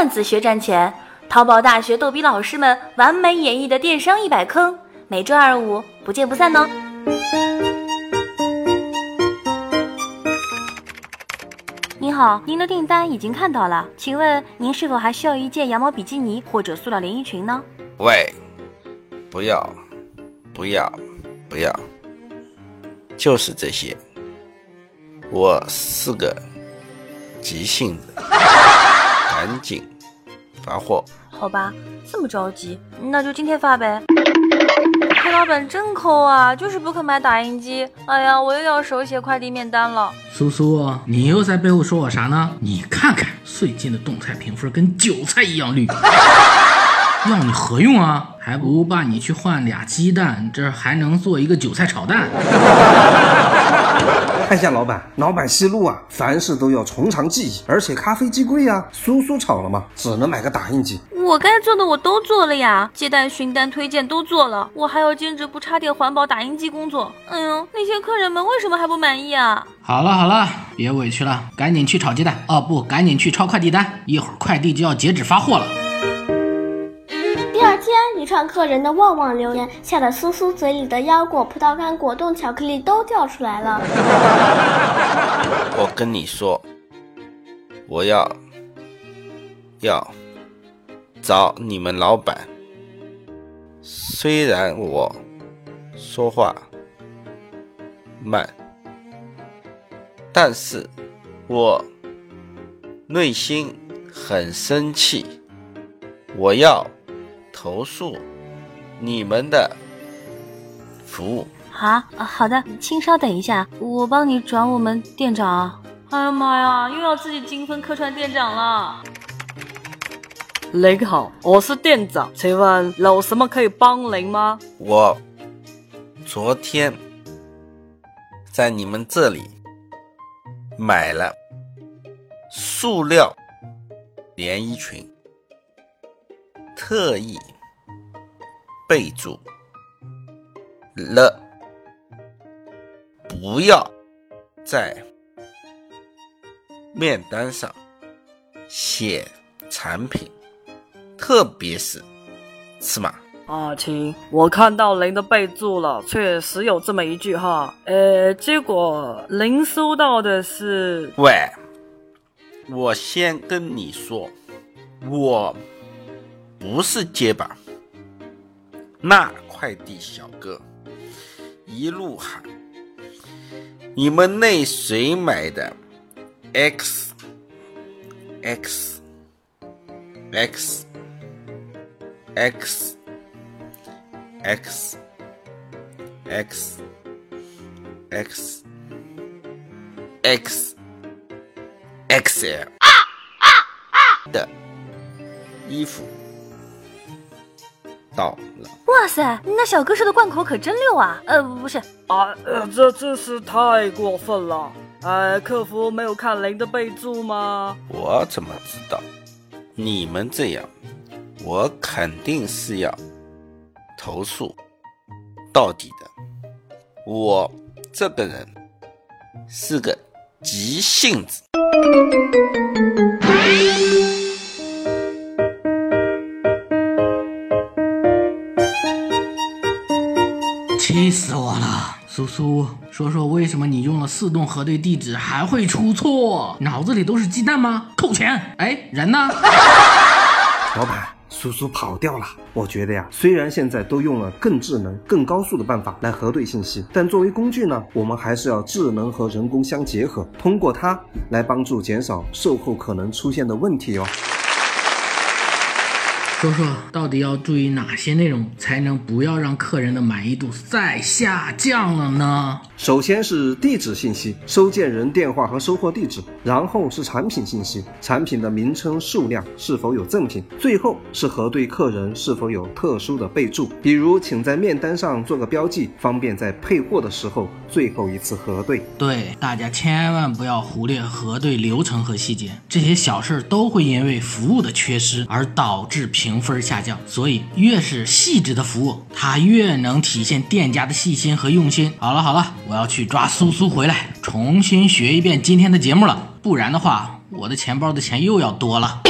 段子学赚钱，淘宝大学逗比老师们完美演绎的电商一百坑，每周二五不见不散哦。您好，您的订单已经看到了，请问您是否还需要一件羊毛比基尼或者塑料连衣裙呢？喂，不要，不要，不要，就是这些。我是个急性子，赶紧发货。好吧，这么着急，那就今天发呗。这老板真抠啊，就是不肯买打印机。哎呀，我又要手写快递面单了。苏苏，你又在背后说我啥呢？你看看最近的动态评分跟韭菜一样绿，要你何用啊？还不如爸你去换俩鸡蛋，这还能做一个韭菜炒蛋。看一下老板，老板息怒啊，凡事都要从长计议，而且咖啡机贵啊，苏苏炒了嘛，只能买个打印机。我该做的我都做了呀，接待、询单、推荐都做了，我还要兼职不插电环保打印机工作。哎呦，那些客人们为什么还不满意啊？好了好了，别委屈了，赶紧去炒鸡蛋哦，不，赶紧去抄快递单，一会儿快递就要截止发货了。第二天，一串客人的旺旺留言，吓得苏苏嘴里的腰果、葡萄干、果冻、巧克力都掉出来了。我跟你说，我要要找你们老板。虽然我说话慢，但是我内心很生气。我要。投诉你们的服务啊！好的，请稍等一下，我帮你转我们店长。哎呀妈呀，又要自己精分客串店长了。您好，我是店长，请问有什么可以帮您吗？我昨天在你们这里买了塑料连衣裙。特意备注了，不要在面单上写产品，特别是尺码。啊，亲，我看到您的备注了，确实有这么一句哈。呃，结果您收到的是……喂，我先跟你说，我。不是结巴，那快递小哥一路喊：“你们那谁买的？X X X X X X X X XL 的衣服。”到了！哇塞，那小哥说的贯口可真溜啊！呃，不是啊，呃，这真是太过分了！哎，客服没有看您的备注吗？我怎么知道？你们这样，我肯定是要投诉到底的。我这个人是个急性子。气死我了！苏苏，说说为什么你用了四栋核对地址还会出错？脑子里都是鸡蛋吗？扣钱！哎，人呢？老板，苏苏跑掉了。我觉得呀，虽然现在都用了更智能、更高速的办法来核对信息，但作为工具呢，我们还是要智能和人工相结合，通过它来帮助减少售后可能出现的问题哦。说说到底要注意哪些内容，才能不要让客人的满意度再下降了呢？首先是地址信息，收件人电话和收货地址，然后是产品信息，产品的名称、数量是否有赠品，最后是核对客人是否有特殊的备注，比如请在面单上做个标记，方便在配货的时候最后一次核对。对，大家千万不要忽略核对流程和细节，这些小事都会因为服务的缺失而导致评分下降。所以，越是细致的服务，它越能体现店家的细心和用心。好了好了。我要去抓苏苏回来，重新学一遍今天的节目了，不然的话，我的钱包的钱又要多了。